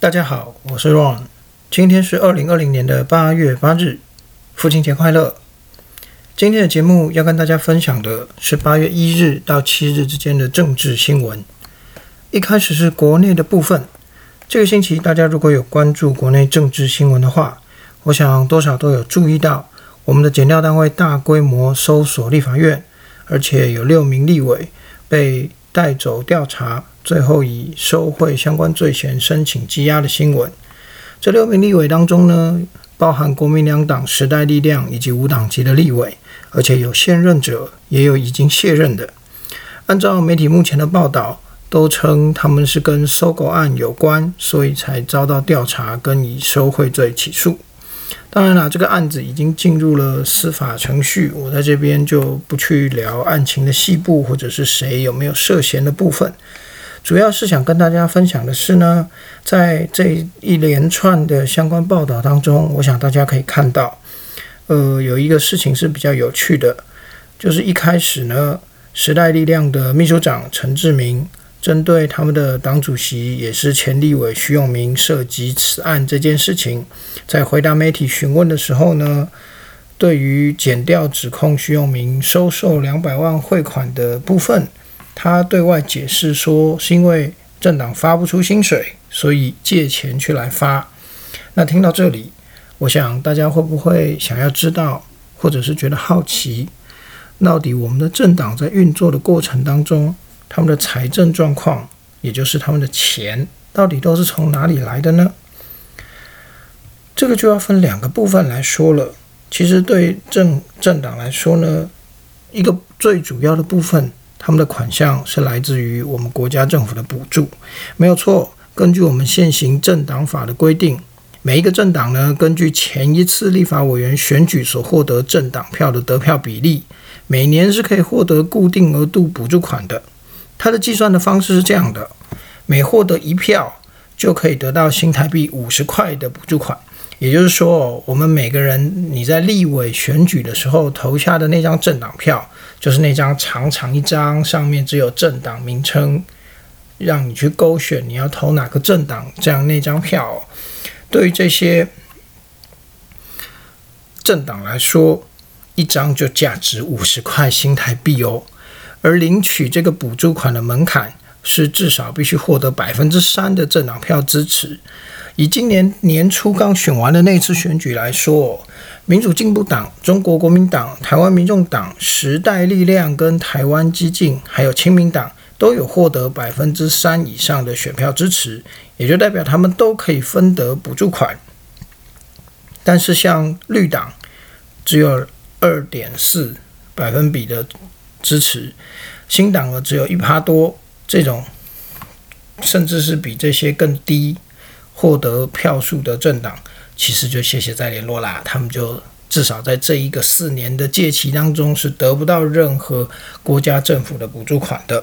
大家好，我是 Ron，今天是二零二零年的八月八日，父亲节快乐。今天的节目要跟大家分享的是八月一日到七日之间的政治新闻。一开始是国内的部分，这个星期大家如果有关注国内政治新闻的话，我想多少都有注意到，我们的检调单位大规模搜索立法院，而且有六名立委被带走调查，最后以受贿相关罪嫌申请羁押的新闻。这六名立委当中呢，包含国民两党、时代力量以及无党籍的立委，而且有现任者，也有已经卸任的。按照媒体目前的报道，都称他们是跟收购案有关，所以才遭到调查，跟以受贿罪起诉。当然了，这个案子已经进入了司法程序，我在这边就不去聊案情的细部，或者是谁有没有涉嫌的部分。主要是想跟大家分享的是呢，在这一连串的相关报道当中，我想大家可以看到，呃，有一个事情是比较有趣的，就是一开始呢，时代力量的秘书长陈志明。针对他们的党主席也是前立委徐永明涉及此案这件事情，在回答媒体询问的时候呢，对于减掉指控徐永明收受两百万汇款的部分，他对外解释说是因为政党发不出薪水，所以借钱去来发。那听到这里，我想大家会不会想要知道，或者是觉得好奇，到底我们的政党在运作的过程当中？他们的财政状况，也就是他们的钱，到底都是从哪里来的呢？这个就要分两个部分来说了。其实对政政党来说呢，一个最主要的部分，他们的款项是来自于我们国家政府的补助，没有错。根据我们现行政党法的规定，每一个政党呢，根据前一次立法委员选举所获得政党票的得票比例，每年是可以获得固定额度补助款的。它的计算的方式是这样的：每获得一票，就可以得到新台币五十块的补助款。也就是说，我们每个人你在立委选举的时候投下的那张政党票，就是那张长长一张，上面只有政党名称，让你去勾选你要投哪个政党，这样那张票，对于这些政党来说，一张就价值五十块新台币哦。而领取这个补助款的门槛是至少必须获得百分之三的政党票支持。以今年年初刚选完的那次选举来说，民主进步党、中国国民党、台湾民众党、时代力量跟台湾激进，还有亲民党都有获得百分之三以上的选票支持，也就代表他们都可以分得补助款。但是像绿党只有二点四百分比的。支持新党额只有一趴多，这种甚至是比这些更低获得票数的政党，其实就谢谢再联络啦。他们就至少在这一个四年的借期当中，是得不到任何国家政府的补助款的。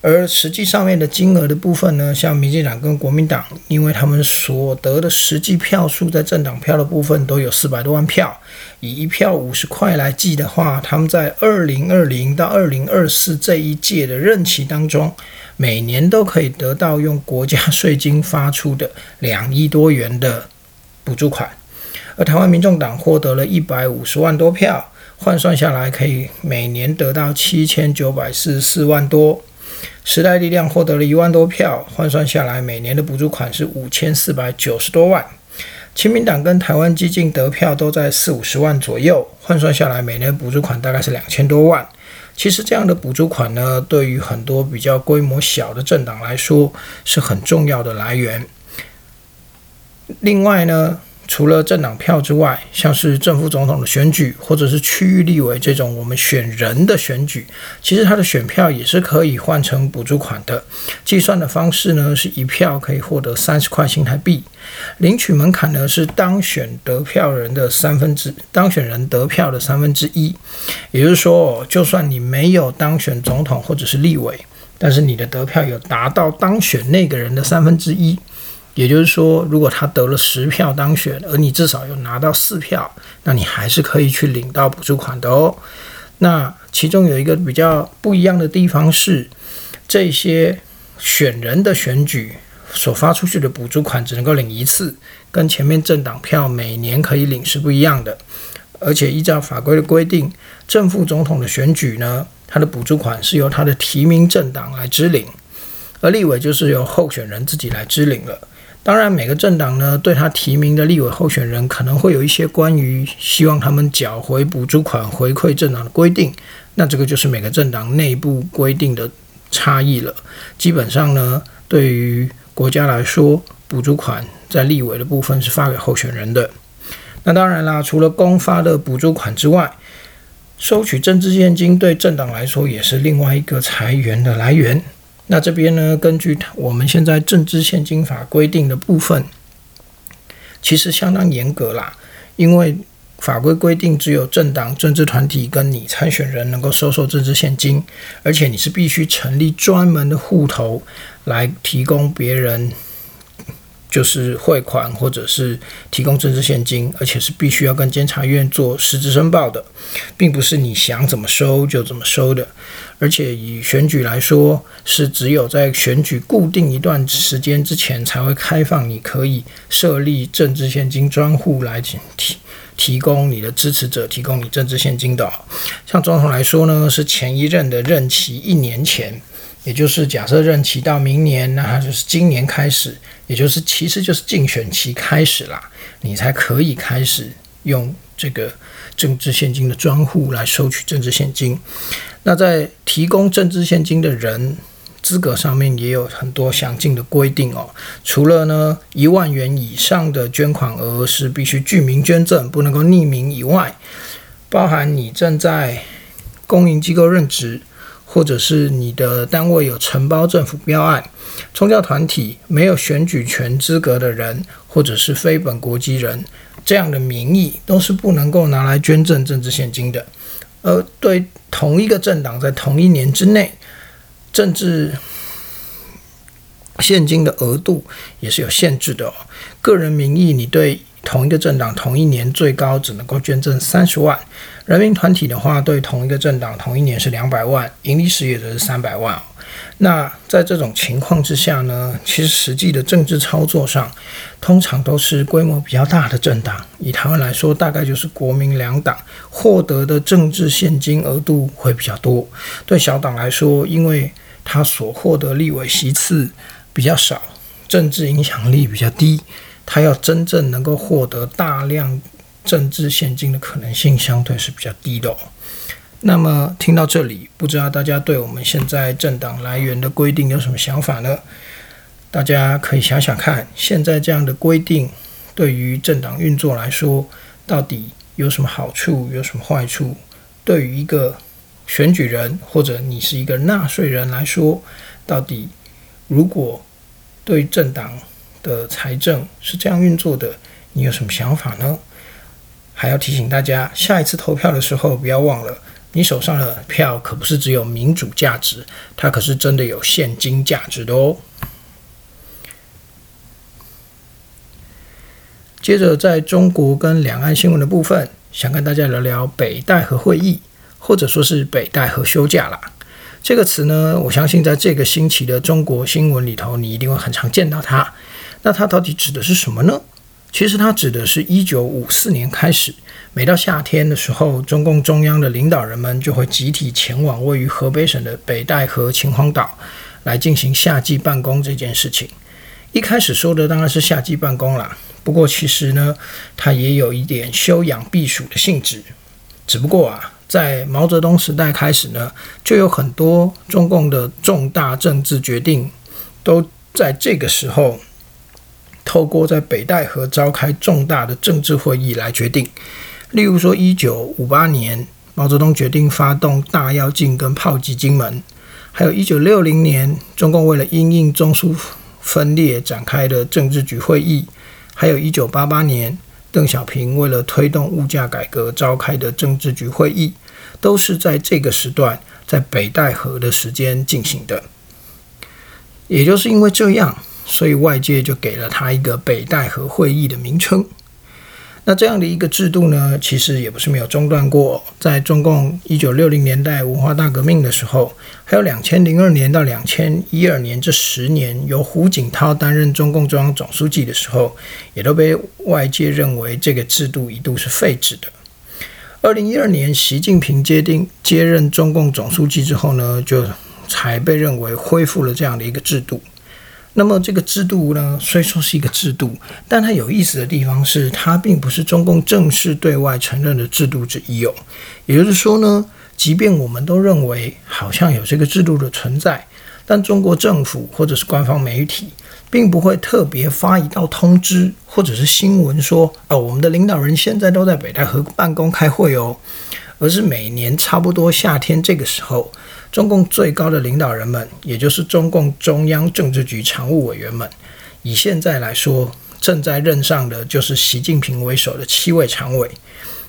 而实际上面的金额的部分呢，像民进党跟国民党，因为他们所得的实际票数在政党票的部分都有四百多万票，以一票五十块来计的话，他们在二零二零到二零二四这一届的任期当中，每年都可以得到用国家税金发出的两亿多元的补助款。而台湾民众党获得了一百五十万多票，换算下来可以每年得到七千九百四十四万多。时代力量获得了一万多票，换算下来，每年的补助款是五千四百九十多万。亲民党跟台湾激进得票都在四五十万左右，换算下来，每年补助款大概是两千多万。其实这样的补助款呢，对于很多比较规模小的政党来说，是很重要的来源。另外呢，除了政党票之外，像是正副总统的选举，或者是区域立委这种我们选人的选举，其实他的选票也是可以换成补助款的。计算的方式呢，是一票可以获得三十块新台币，领取门槛呢是当选得票人的三分之当选人得票的三分之一。也就是说，就算你没有当选总统或者是立委，但是你的得票有达到当选那个人的三分之一。也就是说，如果他得了十票当选，而你至少有拿到四票，那你还是可以去领到补助款的哦。那其中有一个比较不一样的地方是，这些选人的选举所发出去的补助款只能够领一次，跟前面政党票每年可以领是不一样的。而且依照法规的规定，正副总统的选举呢，他的补助款是由他的提名政党来支领，而立委就是由候选人自己来支领了。当然，每个政党呢，对他提名的立委候选人可能会有一些关于希望他们缴回补助款回馈政党的规定，那这个就是每个政党内部规定的差异了。基本上呢，对于国家来说，补助款在立委的部分是发给候选人的。那当然啦，除了公发的补助款之外，收取政治现金对政党来说也是另外一个财源的来源。那这边呢，根据我们现在政治现金法规定的部分，其实相当严格啦，因为法规规定只有政党、政治团体跟你参选人能够收受政治现金，而且你是必须成立专门的户头来提供别人。就是汇款或者是提供政治现金，而且是必须要跟监察院做实质申报的，并不是你想怎么收就怎么收的。而且以选举来说，是只有在选举固定一段时间之前才会开放，你可以设立政治现金专户来提提供你的支持者提供你政治现金的。像总统来说呢，是前一任的任期一年前。也就是假设任期到明年，那就是今年开始，也就是其实就是竞选期开始啦，你才可以开始用这个政治现金的专户来收取政治现金。那在提供政治现金的人资格上面也有很多详尽的规定哦。除了呢一万元以上的捐款额是必须具名捐赠，不能够匿名以外，包含你正在公营机构任职。或者是你的单位有承包政府标案，宗教团体没有选举权资格的人，或者是非本国籍人，这样的名义都是不能够拿来捐赠政治现金的。而对同一个政党在同一年之内，政治现金的额度也是有限制的哦。个人名义，你对同一个政党同一年最高只能够捐赠三十万。人民团体的话，对同一个政党同一年是两百万，盈利事业则是三百万。那在这种情况之下呢，其实实际的政治操作上，通常都是规模比较大的政党。以台湾来说，大概就是国民两党获得的政治现金额度会比较多。对小党来说，因为他所获得立委席次比较少，政治影响力比较低，他要真正能够获得大量。政治现金的可能性相对是比较低的哦。那么听到这里，不知道大家对我们现在政党来源的规定有什么想法呢？大家可以想想看，现在这样的规定对于政党运作来说，到底有什么好处，有什么坏处？对于一个选举人或者你是一个纳税人来说，到底如果对政党的财政是这样运作的，你有什么想法呢？还要提醒大家，下一次投票的时候，不要忘了，你手上的票可不是只有民主价值，它可是真的有现金价值的哦。接着，在中国跟两岸新闻的部分，想跟大家聊聊北戴河会议，或者说是北戴河休假啦。这个词呢，我相信在这个星期的中国新闻里头，你一定会很常见到它。那它到底指的是什么呢？其实它指的是一九五四年开始，每到夏天的时候，中共中央的领导人们就会集体前往位于河北省的北戴河秦皇岛，来进行夏季办公这件事情。一开始说的当然是夏季办公啦，不过其实呢，它也有一点休养避暑的性质。只不过啊，在毛泽东时代开始呢，就有很多中共的重大政治决定都在这个时候。透过在北戴河召开重大的政治会议来决定，例如说，一九五八年毛泽东决定发动大跃进跟炮击金门，还有一九六零年中共为了因应中苏分裂展开的政治局会议，还有一九八八年邓小平为了推动物价改革召开的政治局会议，都是在这个时段在北戴河的时间进行的。也就是因为这样。所以外界就给了他一个北戴河会议的名称。那这样的一个制度呢，其实也不是没有中断过。在中共一九六零年代文化大革命的时候，还有两千零二年到两千一二年这十年，由胡锦涛担任中共中央总书记的时候，也都被外界认为这个制度一度是废止的。二零一二年，习近平接定接任中共总书记之后呢，就才被认为恢复了这样的一个制度。那么这个制度呢，虽说是一个制度，但它有意思的地方是，它并不是中共正式对外承认的制度之一哦。也就是说呢，即便我们都认为好像有这个制度的存在，但中国政府或者是官方媒体，并不会特别发一道通知或者是新闻说，哦，我们的领导人现在都在北戴河办公开会哦，而是每年差不多夏天这个时候。中共最高的领导人们，也就是中共中央政治局常务委员们，以现在来说，正在任上的就是习近平为首的七位常委，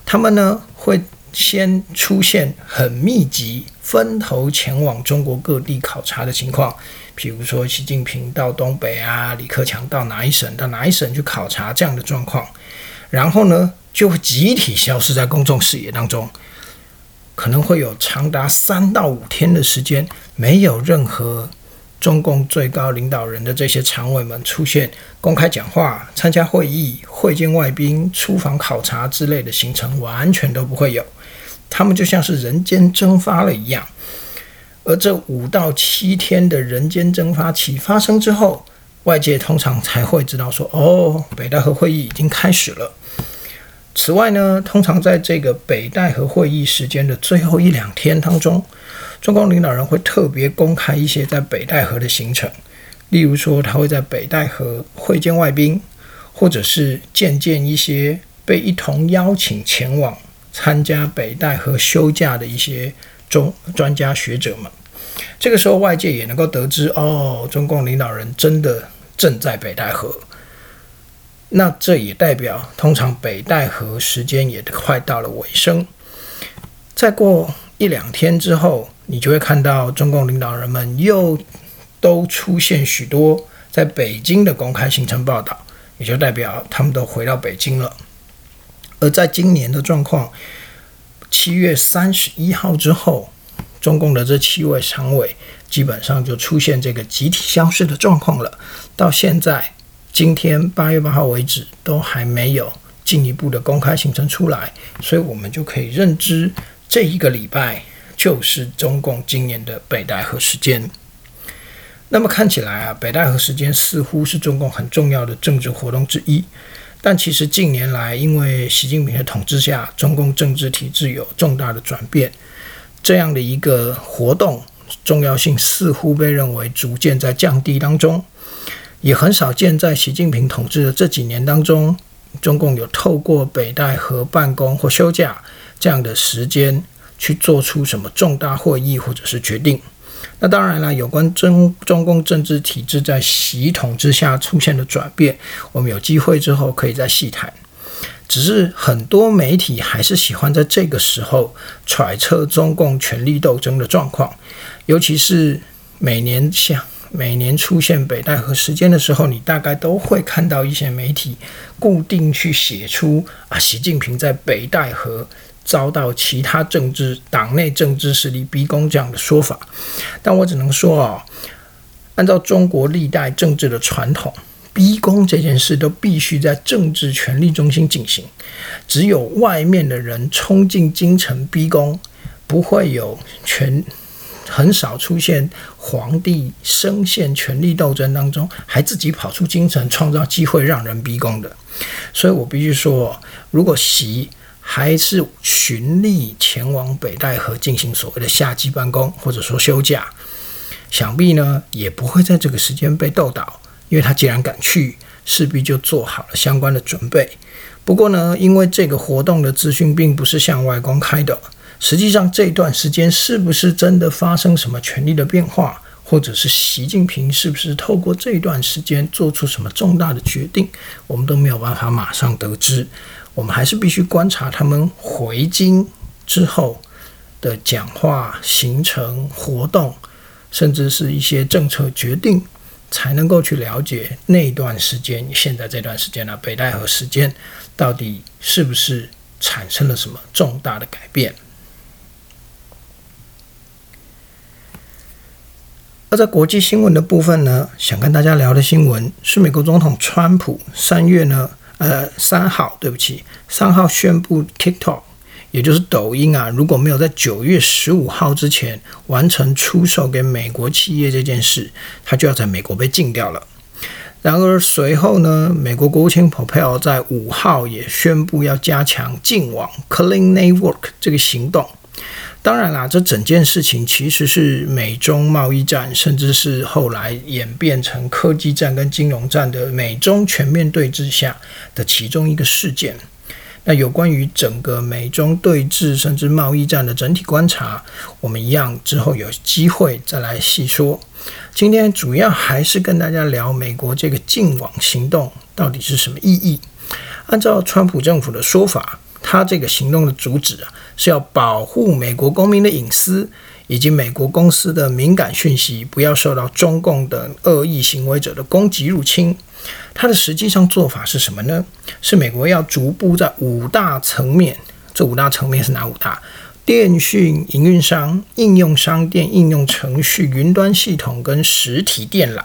他们呢会先出现很密集、分头前往中国各地考察的情况，譬如说习近平到东北啊，李克强到哪一省到哪一省去考察这样的状况，然后呢就会集体消失在公众视野当中。可能会有长达三到五天的时间，没有任何中共最高领导人的这些常委们出现公开讲话、参加会议、会见外宾、出访考察之类的行程，完全都不会有。他们就像是人间蒸发了一样。而这五到七天的人间蒸发期发生之后，外界通常才会知道说：“哦，北戴河会议已经开始了。”此外呢，通常在这个北戴河会议时间的最后一两天当中，中共领导人会特别公开一些在北戴河的行程，例如说他会在北戴河会见外宾，或者是见见一些被一同邀请前往参加北戴河休假的一些中专家学者们。这个时候，外界也能够得知，哦，中共领导人真的正在北戴河。那这也代表，通常北戴河时间也快到了尾声。再过一两天之后，你就会看到中共领导人们又都出现许多在北京的公开行程报道，也就代表他们都回到北京了。而在今年的状况，七月三十一号之后，中共的这七位常委基本上就出现这个集体消失的状况了。到现在。今天八月八号为止，都还没有进一步的公开行程出来，所以我们就可以认知这一个礼拜就是中共今年的北戴河时间。那么看起来啊，北戴河时间似乎是中共很重要的政治活动之一，但其实近年来因为习近平的统治下，中共政治体制有重大的转变，这样的一个活动重要性似乎被认为逐渐在降低当中。也很少见，在习近平统治的这几年当中，中共有透过北戴河办公或休假这样的时间去做出什么重大会议或者是决定。那当然了，有关中中共政治体制在习统之下出现的转变，我们有机会之后可以再细谈。只是很多媒体还是喜欢在这个时候揣测中共权力斗争的状况，尤其是每年像。每年出现北戴河时间的时候，你大概都会看到一些媒体固定去写出啊，习近平在北戴河遭到其他政治党内政治势力逼宫这样的说法。但我只能说啊，按照中国历代政治的传统，逼宫这件事都必须在政治权力中心进行，只有外面的人冲进京城逼宫，不会有权。很少出现皇帝深陷权力斗争当中，还自己跑出京城创造机会让人逼宫的。所以我必须说，如果习还是循例前往北戴河进行所谓的夏季办公，或者说休假，想必呢也不会在这个时间被斗倒，因为他既然敢去，势必就做好了相关的准备。不过呢，因为这个活动的资讯并不是向外公开的。实际上，这段时间是不是真的发生什么权力的变化，或者是习近平是不是透过这段时间做出什么重大的决定，我们都没有办法马上得知。我们还是必须观察他们回京之后的讲话、行程、活动，甚至是一些政策决定，才能够去了解那段时间，现在这段时间呢，北戴河时间到底是不是产生了什么重大的改变？而在国际新闻的部分呢，想跟大家聊的新闻是美国总统川普三月呢，呃，三号，对不起，三号宣布 TikTok，也就是抖音啊，如果没有在九月十五号之前完成出售给美国企业这件事，它就要在美国被禁掉了。然而随后呢，美国国务卿 Pompeo 在五号也宣布要加强禁网 Clean Network 这个行动。当然啦，这整件事情其实是美中贸易战，甚至是后来演变成科技战跟金融战的美中全面对峙下的其中一个事件。那有关于整个美中对峙甚至贸易战的整体观察，我们一样之后有机会再来细说。今天主要还是跟大家聊美国这个禁网行动到底是什么意义。按照川普政府的说法。他这个行动的主旨啊，是要保护美国公民的隐私，以及美国公司的敏感讯息不要受到中共的恶意行为者的攻击入侵。它的实际上做法是什么呢？是美国要逐步在五大层面，这五大层面是哪五大？电讯营运商、应用商店、应用程序、云端系统跟实体电缆，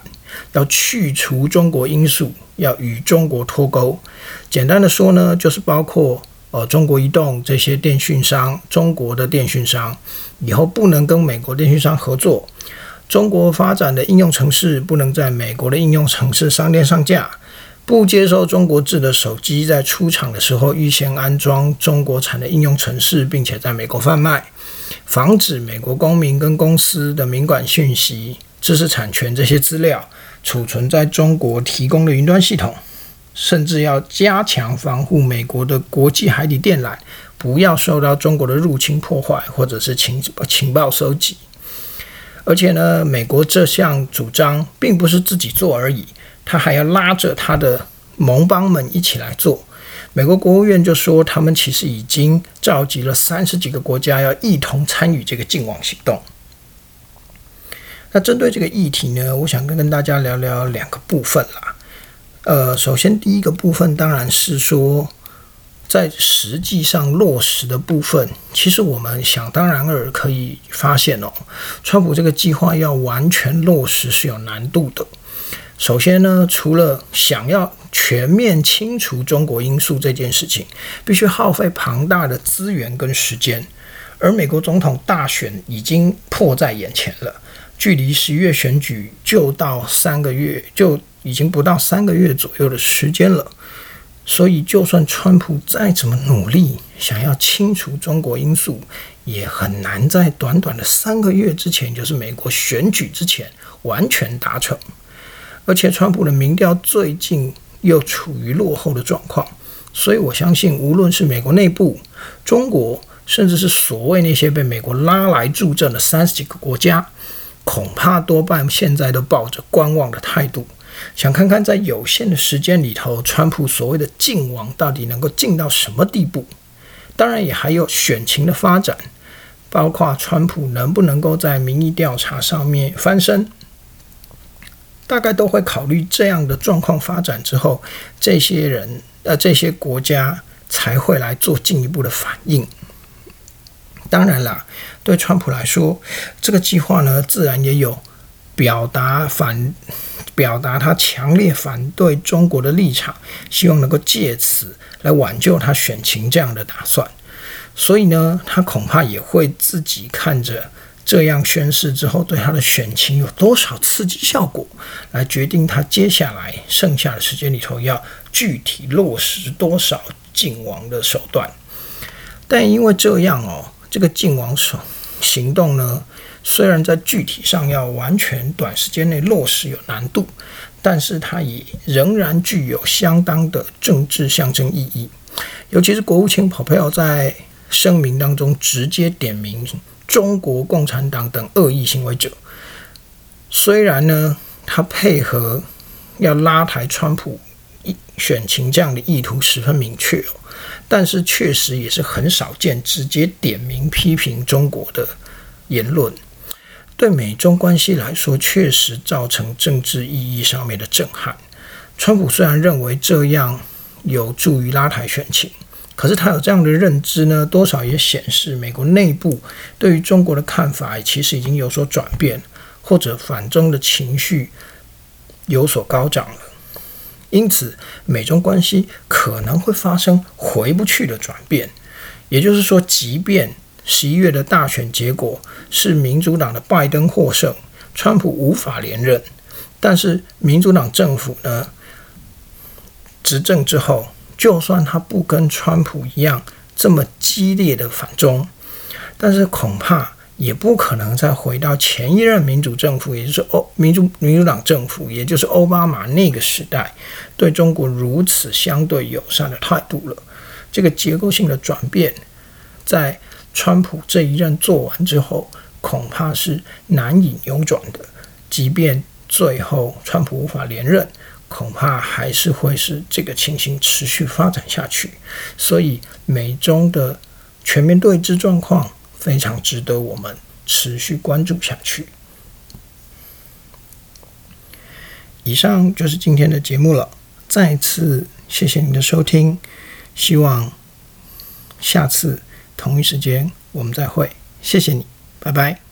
要去除中国因素，要与中国脱钩。简单的说呢，就是包括。呃，中国移动这些电讯商，中国的电讯商以后不能跟美国电讯商合作。中国发展的应用城市不能在美国的应用城市商店上架。不接受中国制的手机在出厂的时候预先安装中国产的应用城市，并且在美国贩卖。防止美国公民跟公司的敏感讯息、知识产权这些资料储存在中国提供的云端系统。甚至要加强防护美国的国际海底电缆，不要受到中国的入侵破坏，或者是情情报收集。而且呢，美国这项主张并不是自己做而已，他还要拉着他的盟邦们一起来做。美国国务院就说，他们其实已经召集了三十几个国家要一同参与这个禁网行动。那针对这个议题呢，我想跟跟大家聊聊两个部分啦。呃，首先第一个部分当然是说，在实际上落实的部分，其实我们想当然尔可以发现哦，川普这个计划要完全落实是有难度的。首先呢，除了想要全面清除中国因素这件事情，必须耗费庞大的资源跟时间，而美国总统大选已经迫在眼前了，距离十一月选举就到三个月就。已经不到三个月左右的时间了，所以就算川普再怎么努力，想要清除中国因素，也很难在短短的三个月之前，就是美国选举之前完全达成。而且川普的民调最近又处于落后的状况，所以我相信，无论是美国内部、中国，甚至是所谓那些被美国拉来助阵的三十几个国家，恐怕多半现在都抱着观望的态度。想看看在有限的时间里头，川普所谓的禁王到底能够进到什么地步？当然，也还有选情的发展，包括川普能不能够在民意调查上面翻身，大概都会考虑这样的状况发展之后，这些人呃这些国家才会来做进一步的反应。当然啦，对川普来说，这个计划呢，自然也有表达反。表达他强烈反对中国的立场，希望能够借此来挽救他选情这样的打算。所以呢，他恐怕也会自己看着这样宣誓之后对他的选情有多少刺激效果，来决定他接下来剩下的时间里头要具体落实多少靖王的手段。但因为这样哦，这个靖王手行动呢？虽然在具体上要完全短时间内落实有难度，但是它也仍然具有相当的政治象征意义。尤其是国务卿蓬佩奥在声明当中直接点名中国共产党等恶意行为者。虽然呢，他配合要拉抬川普选情这样的意图十分明确哦，但是确实也是很少见直接点名批评中国的言论。对美中关系来说，确实造成政治意义上面的震撼。川普虽然认为这样有助于拉抬选情。可是他有这样的认知呢，多少也显示美国内部对于中国的看法其实已经有所转变，或者反中的情绪有所高涨了。因此，美中关系可能会发生回不去的转变。也就是说，即便十一月的大选结果是民主党的拜登获胜，川普无法连任，但是民主党政府呢执政之后。就算他不跟川普一样这么激烈的反中，但是恐怕也不可能再回到前一任民主政府，也就是欧民主民主党政府，也就是奥巴马那个时代对中国如此相对友善的态度了。这个结构性的转变，在川普这一任做完之后，恐怕是难以扭转的。即便最后川普无法连任。恐怕还是会是这个情形持续发展下去，所以美中的全面对峙状况非常值得我们持续关注下去。以上就是今天的节目了，再次谢谢您的收听，希望下次同一时间我们再会，谢谢你，拜拜。